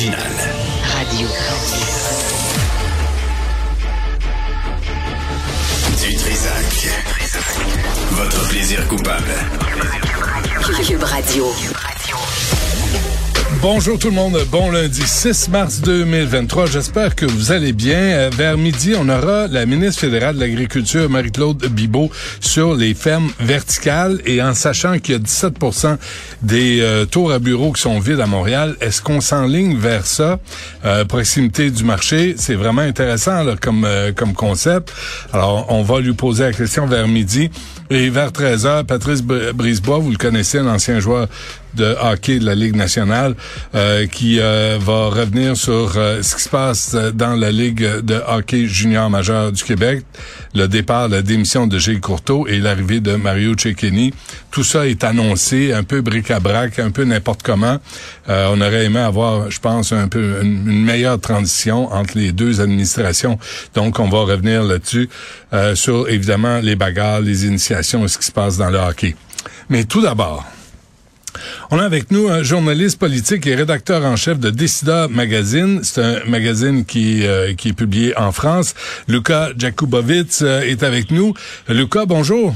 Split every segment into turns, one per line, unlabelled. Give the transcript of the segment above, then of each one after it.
L'original.
Radio.
Du Trisac. Votre plaisir coupable.
Cube Radio.
Bonjour tout le monde, bon lundi 6 mars 2023. J'espère que vous allez bien. Euh, Vers midi, on aura la ministre fédérale de l'Agriculture, Marie-Claude Bibeau, sur les fermes verticales. Et en sachant qu'il y a 17% des euh, tours à bureaux qui sont vides à Montréal, est-ce qu'on s'enligne vers ça? Euh, proximité du marché, c'est vraiment intéressant là, comme, comme concept. Alors, on va lui poser la question vers midi. Et vers 13h, Patrice Br- Brisebois, vous le connaissez, un ancien joueur de hockey de la Ligue nationale, euh, qui euh, va revenir sur euh, ce qui se passe euh, dans la Ligue de hockey junior majeur du Québec, le départ, la démission de Gilles Courteau et l'arrivée de Mario Cecchini. Tout ça est annoncé un peu bric-à-brac, un peu n'importe comment. Euh, on aurait aimé avoir, je pense, un peu une, une meilleure transition entre les deux administrations. Donc, on va revenir là-dessus euh, sur, évidemment, les bagarres, les initiations et ce qui se passe dans le hockey. Mais tout d'abord, on a avec nous un journaliste politique et rédacteur en chef de Décida Magazine. C'est un magazine qui, euh, est publié en France. Luca Jakubowicz euh, est avec nous. Luca, bonjour.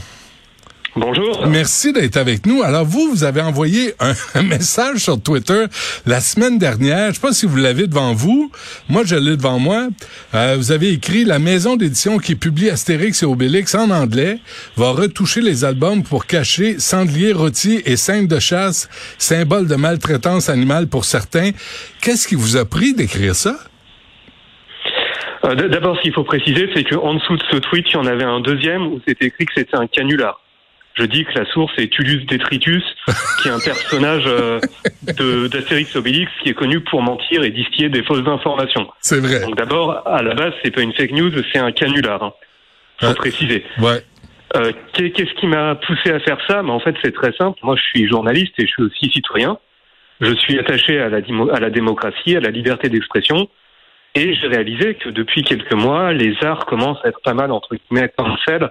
Bonjour.
Merci d'être avec nous. Alors vous, vous avez envoyé un, un message sur Twitter la semaine dernière. Je sais pas si vous l'avez devant vous. Moi, je l'ai devant moi. Euh, vous avez écrit la maison d'édition qui publie Astérix et Obélix en anglais va retoucher les albums pour cacher sanglier, rôti et scènes de chasse, symbole de maltraitance animale pour certains. Qu'est-ce qui vous a pris d'écrire ça?
Euh, D'abord, ce qu'il faut préciser, c'est qu'en dessous de ce tweet, il y en avait un deuxième où c'était écrit que c'était un canular. Je dis que la source est Tullus Detritus, qui est un personnage euh, d'Astérix Obélix qui est connu pour mentir et distiller des fausses informations.
C'est vrai.
Donc d'abord, à la base, c'est pas une fake news, c'est un canular. Hein. Faut
Ouais.
préciser.
Ouais.
Euh, qu'est- Qu'est-ce qui m'a poussé à faire ça? Mais En fait, c'est très simple. Moi, je suis journaliste et je suis aussi citoyen. Je suis attaché à la, dimo- à la démocratie, à la liberté d'expression. Et j'ai réalisé que depuis quelques mois, les arts commencent à être pas mal, entre guillemets, cancel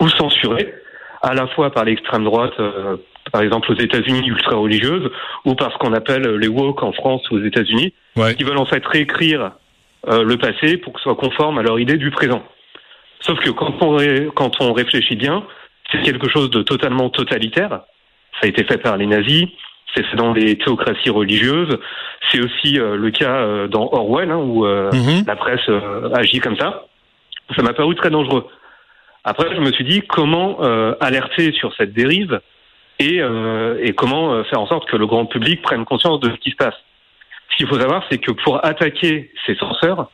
ou censurés, à la fois par l'extrême droite, euh, par exemple aux États-Unis, ultra-religieuse, ou par ce qu'on appelle les woke en France ou aux États-Unis,
Ouais.
qui veulent en fait réécrire euh, le passé pour que ce soit conforme à leur idée du présent. Sauf que quand on, ré- quand on réfléchit bien, c'est quelque chose de totalement totalitaire. Ça a été fait par les nazis, c'est fait dans les théocraties religieuses, c'est aussi euh, le cas euh, dans Orwell, hein, où euh,
Mhm.
la presse euh, agit comme ça. Ça m'a paru très dangereux. Après, je me suis dit comment euh, alerter sur cette dérive et, euh, et comment euh, faire en sorte que le grand public prenne conscience de ce qui se passe. Ce qu'il faut savoir, c'est que pour attaquer ces censeurs,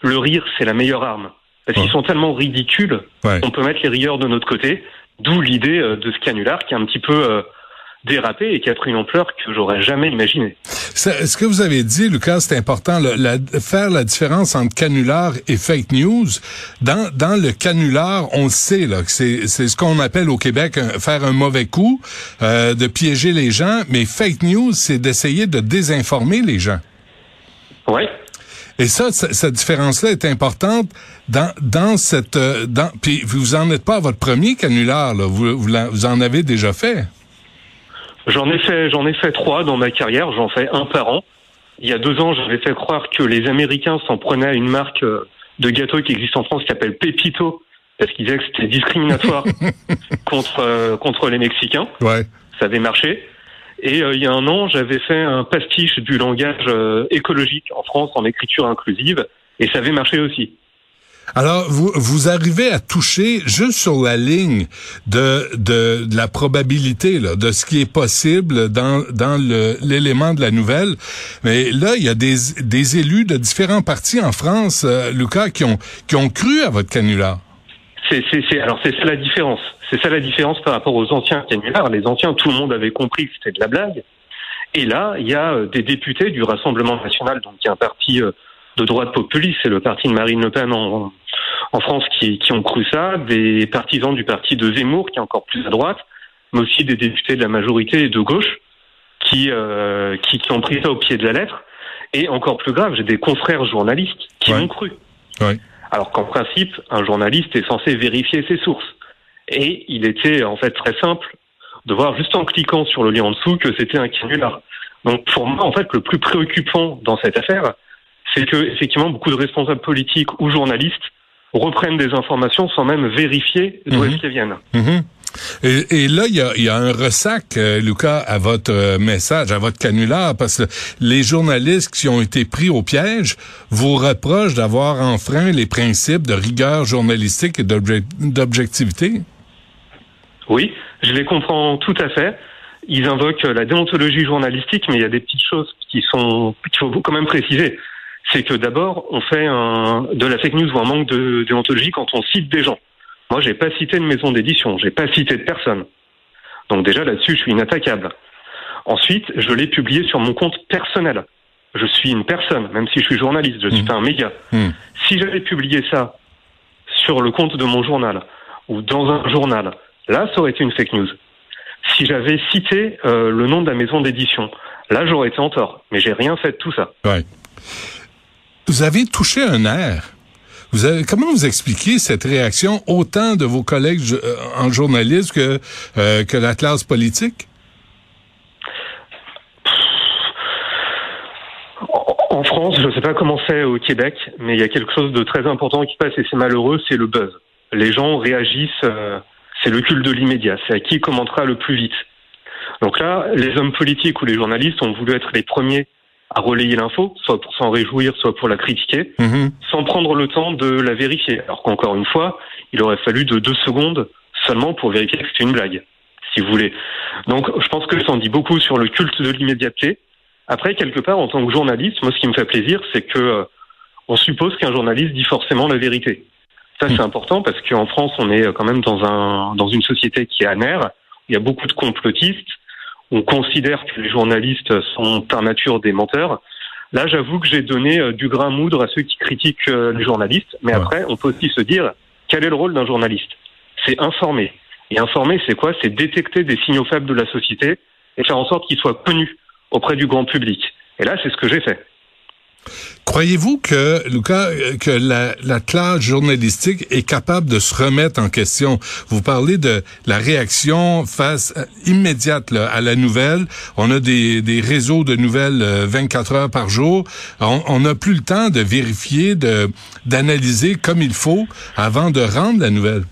le rire, c'est la meilleure arme. Parce qu'ils sont tellement ridicules,
Ouais.
on peut mettre les rieurs de notre côté, d'où l'idée euh, de ce canular qui est un petit peu euh, dérapé et qui a pris une ampleur que j'aurais jamais imaginée.
Ça- Ce que vous avez dit, Lucas, c'est important, le- la- faire la différence entre canular et fake news? Dans, dans le canular, on sait, là, que c'est c'est ce qu'on appelle au Québec un- faire un mauvais coup, euh, de piéger les gens, mais fake news, c'est d'essayer de désinformer les gens.
Ouais.
Et ça, cette différence-là est importante dans, dans cette... euh, Dans, puis vous en êtes pas à votre premier canular, là. Vous, vous, vous en avez déjà fait.
J'en ai fait, j'en ai fait trois dans ma carrière. J'en fais un par an. Il y a deux ans, j'avais fait croire que les Américains s'en prenaient à une marque euh, de gâteau qui existe en France qui s'appelle Pepito parce qu'il disait que c'était discriminatoire contre euh, contre les Mexicains.
Ouais.
Ça avait marché. Et euh, il y a un an, j'avais fait un pastiche du langage euh, écologique en France en écriture inclusive, et ça avait marché aussi.
Alors, vous, vous arrivez à toucher juste sur la ligne de, de, de la probabilité, là, de ce qui est possible dans, dans l'élément de la nouvelle. Mais là, il y a des, des élus de différents partis en France, euh, Lucas, qui ont, qui ont cru à votre canular.
C'est, c'est, c'est, alors c'est ça la différence. C'est ça la différence par rapport aux anciens canulars. Les anciens, tout le monde avait compris que c'était de la blague. Et là, il y a euh, des députés du Rassemblement national, donc qui est un parti euh, de droite populiste, c'est le parti de Marine Le Pen en, en France qui, qui ont cru ça, des partisans du parti de Zemmour, qui est encore plus à droite, mais aussi des députés de la majorité de gauche qui, euh, qui, qui ont pris ça au pied de la lettre. Et encore plus grave, j'ai des confrères journalistes qui
Ouais.
m'ont cru.
Ouais.
Alors qu'en principe, un journaliste est censé vérifier ses sources. Et il était en fait très simple de voir juste en cliquant sur le lien en dessous que c'était un canular. Donc pour moi, en fait, le plus préoccupant dans cette affaire, c'est que effectivement beaucoup de responsables politiques ou journalistes reprennent des informations sans même vérifier d'où est-ce qu'elles viennent.
Mhm. Et, et là, il y a, il y a un ressac, euh, Lucas, à votre euh, message, à votre canular, parce que les journalistes qui ont été pris au piège vous reprochent d'avoir enfreint les principes de rigueur journalistique et d'obje- d'objectivité.
Oui, je les comprends tout à fait. Ils invoquent la déontologie journalistique, mais il y a des petites choses qui sont qu'il faut quand même préciser. C'est que d'abord, on fait un, de la fake news ou un manque de déontologie quand on cite des gens. Moi, j'ai pas cité de maison d'édition, j'ai pas cité de personne. Donc déjà là-dessus, je suis inattaquable. Ensuite, je l'ai publié sur mon compte personnel. Je suis une personne, même si je suis journaliste, je suis
Mhm.
pas un média.
Hmm.
Si j'avais publié ça sur le compte de mon journal ou dans un journal, là, ça aurait été une fake news. Si j'avais cité euh, le nom de la maison d'édition, là, j'aurais été en tort. Mais j'ai rien fait de tout ça.
Ouais. Vous avez touché un nerf. Vous avez, comment vous expliquez cette réaction autant de vos collègues euh, en journalisme que, euh, que la classe politique?
En France, je ne sais pas comment c'est au Québec, mais il y a quelque chose de très important qui passe et c'est malheureux, c'est le buzz. Les gens réagissent, euh, c'est le culte de l'immédiat, c'est à qui commentera le plus vite. Donc là, les hommes politiques ou les journalistes ont voulu être les premiers à relayer l'info, soit pour s'en réjouir, soit pour la critiquer.
Mhm.
sans prendre le temps de la vérifier. Alors qu'encore une fois, il aurait fallu de deux secondes seulement pour vérifier que c'était une blague, si vous voulez. Donc je pense que ça en dit beaucoup sur le culte de l'immédiateté. Après, quelque part, en tant que journaliste, moi ce qui me fait plaisir, c'est que euh, on suppose qu'un journaliste dit forcément la vérité. Ça c'est important parce qu'en France, on est quand même dans un dans une société qui est amère. Il y a beaucoup de complotistes. On considère que les journalistes sont par nature des menteurs. Là, j'avoue que j'ai donné euh, du grain à moudre à ceux qui critiquent euh, les journalistes. Mais
Ouais.
après, on peut aussi se dire quel est le rôle d'un journaliste? C'est informer. Et informer, c'est quoi? C'est détecter des signaux faibles de la société et faire en sorte qu'ils soient connus auprès du grand public. Et là, c'est ce que j'ai fait.
Croyez-vous que, Lucas, que la, la classe journalistique est capable de se remettre en question? Vous parlez de la réaction face euh, immédiate là, à la nouvelle. On a des, des réseaux de nouvelles euh, 24 heures par jour. On n'a plus le temps de vérifier, de d'analyser comme il faut avant de rendre la nouvelle.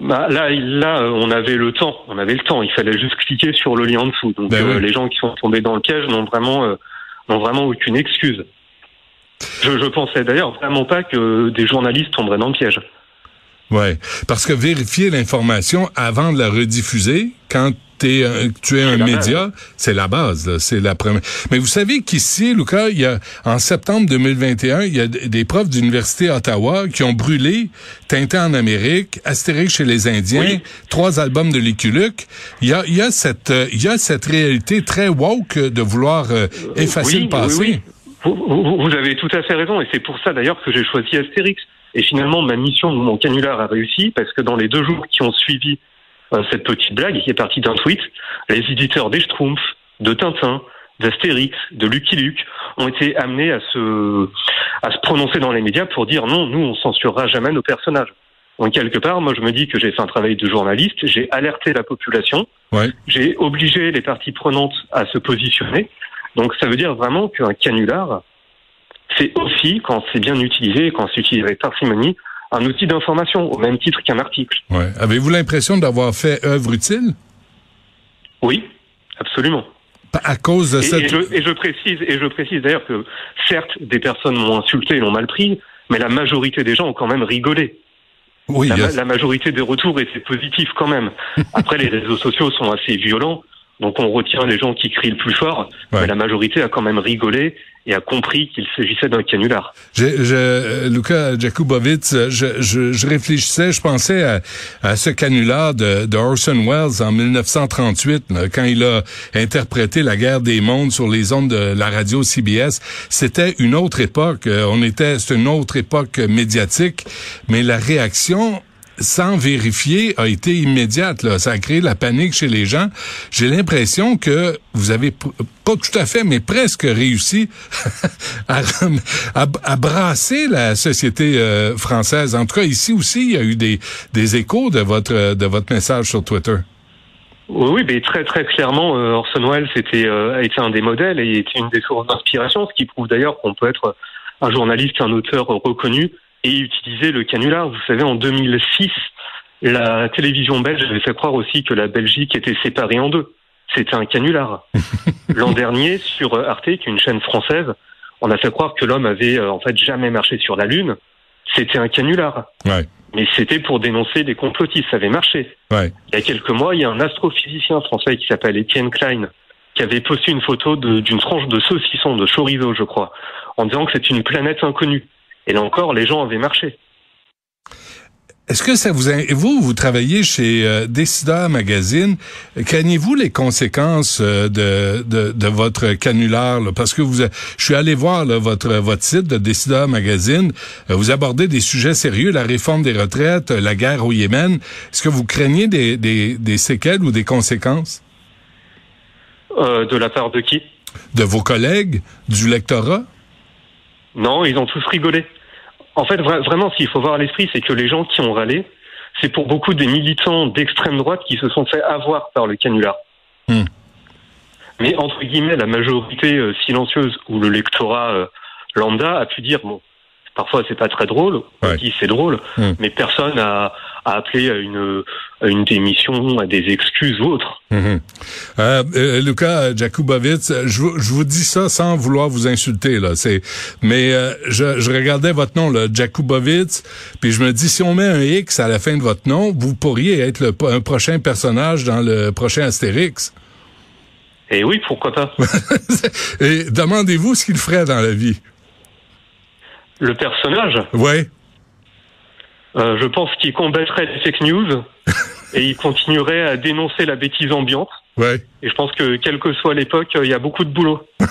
Bah, là, là, on avait le temps. On avait le temps. Il fallait juste cliquer sur le lien en dessous. Donc,
Ben
euh, les gens qui sont tombés dans le piège n'ont vraiment, euh, n'ont vraiment aucune excuse. Je, je pensais d'ailleurs vraiment pas que des journalistes tomberaient dans le piège.
Ouais, parce que vérifier l'information avant de la rediffuser, quand t'es un- tu es un média, c'est la base, c'est la première. Mais vous savez qu'ici, Lucas, il y a en septembre 2021, il y a des profs d'université Ottawa qui ont brûlé Tintin en Amérique, Astérix chez les Indiens,
Oui.
trois albums de Lucky Luke. Il y a, il y a cette, euh, il y a cette réalité très woke de vouloir euh, effacer
oui,
le passé.
Oui. Vous, vous- avez tout à fait raison, et c'est pour ça d'ailleurs que j'ai choisi Astérix. Et finalement, ma mission, mon canular a réussi, parce que dans les deux jours qui ont suivi euh, cette petite blague, qui est partie d'un tweet, les éditeurs des Schtroumpfs, de Tintin, d'Astérix, de Lucky Luke, ont été amenés à se, à se prononcer dans les médias pour dire non, nous, on censurera jamais nos personnages. Donc, quelque part, moi, je me dis que j'ai fait un travail de journaliste, j'ai alerté la population,
Ouais.
j'ai obligé les parties prenantes à se positionner. Donc ça veut dire vraiment qu'un canular, c'est aussi, quand c'est bien utilisé, quand c'est utilisé avec parcimonie, un outil d'information au même titre qu'un article.
Ouais. Avez-vous l'impression d'avoir fait œuvre utile?
Oui, absolument.
à cause de
Et,
cette
et je, et je précise, et je précise d'ailleurs que certes, des personnes m'ont insulté et l'ont mal pris, mais la majorité des gens ont quand même rigolé.
oui,
la majorité des retours étaient positifs quand même. Après, les réseaux sociaux sont assez violents, donc on retient les gens qui crient le plus fort,
Ouais.
mais la majorité a quand même rigolé et a compris qu'il s'agissait d'un canular.
Je, je, Luca Jakubowicz, je, je, je réfléchissais, je pensais à, à ce canular de, de Orson Welles en 1938, là, quand il a interprété La guerre des mondes sur les ondes de la radio CBS. C'était une autre époque. euh, On était, c'est une autre époque médiatique, mais la réaction sans vérifier a été immédiate. Là. Ça a créé la panique chez les gens. J'ai l'impression que vous avez pas tout à fait, mais presque réussi à, brasser la société euh, française. En tout cas, ici aussi, il y a eu des, échos de votre de votre message sur Twitter.
Oui, mais très très clairement, euh, Orson Welles était, euh, a été un des modèles et était une des sources d'inspiration, ce qui prouve d'ailleurs qu'on peut être un journaliste, un auteur reconnu et utiliser le canular. Vous savez, en 2006, la télévision belge avait fait croire aussi que la Belgique était séparée en deux. C'était un canular. L'an dernier, sur Arte, qui est une chaîne française, on a fait croire que l'homme avait euh, en fait jamais marché sur la Lune. C'était un canular.
Ouais,
Mais c'était pour dénoncer des complotistes. Ça avait marché.
ouais.
Il y a quelques mois, il y a un astrophysicien français qui s'appelle Étienne Klein qui avait posté une photo d'une tranche de saucisson, de chorizo, je crois, en disant que c'est une planète inconnue. Et là encore, les gens avaient marché.
Est-ce que ça vous... in- Vous, vous travaillez chez euh, Décideur Magazine. Craignez-vous les conséquences euh, de, de, de votre canular? là? Parce que vous, a- je suis allé voir là, votre, votre site de Décideur Magazine. Euh, vous abordez des sujets sérieux, la réforme des retraites, euh, la guerre au Yémen. Est-ce que vous craignez des, des, des séquelles ou des conséquences?
Euh, de la part de qui?
De vos collègues, du lectorat?
Non, ils ont tous rigolé. En fait, vra- vraiment, ce qu'il faut voir à l'esprit, c'est que les gens qui ont râlé, c'est pour beaucoup des militants d'extrême droite qui se sont fait avoir par le canular.
Hmm.
Mais entre guillemets, la majorité euh, silencieuse ou le lectorat euh, lambda a pu dire bon, parfois c'est pas très drôle, on
Ouais.
dit c'est drôle,
Hmm.
mais personne a, a appelé à une, à une démission, à des excuses ou autre.
Mhm. Euh, euh, Luca Jakubowicz, je, vous- je vous dis ça sans vouloir vous insulter là. C'est, mais euh, je, je regardais votre nom là, Jakubowicz, puis je me dis si on met un X à la fin de votre nom, vous pourriez être le, un prochain personnage dans le prochain Astérix.
Et oui, pourquoi pas
Et demandez-vous ce qu'il ferait dans la vie.
Le personnage,
Ouais.
Euh, je pense qu'il combattrait les fake news et il continuerait à dénoncer la bêtise ambiante.
Ouais.
Et je pense que quelle que soit l'époque, il y a beaucoup de boulot.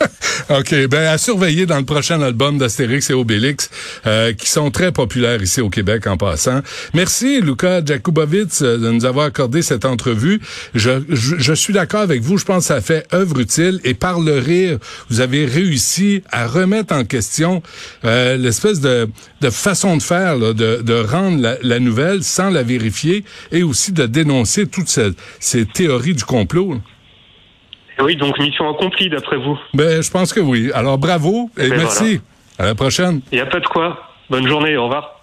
OK. Ben, à surveiller dans le prochain album d'Astérix et Obélix, euh, qui sont très populaires ici au Québec en passant. Merci, Luca Jakubowicz, euh, de nous avoir accordé cette entrevue. Je, je, je suis d'accord avec vous. Je pense que ça fait œuvre utile. Et par le rire, vous avez réussi à remettre en question euh, l'espèce de, de façon de faire, là, de, de rendre la, la nouvelle sans la vérifier et aussi de dénoncer toutes ces, ces théories du complot.
Et oui, donc mission accomplie d'après vous.
Ben, je pense que oui. Alors, bravo et
Ben
merci. À la prochaine.
Il n'y a pas de quoi. Bonne journée, au revoir.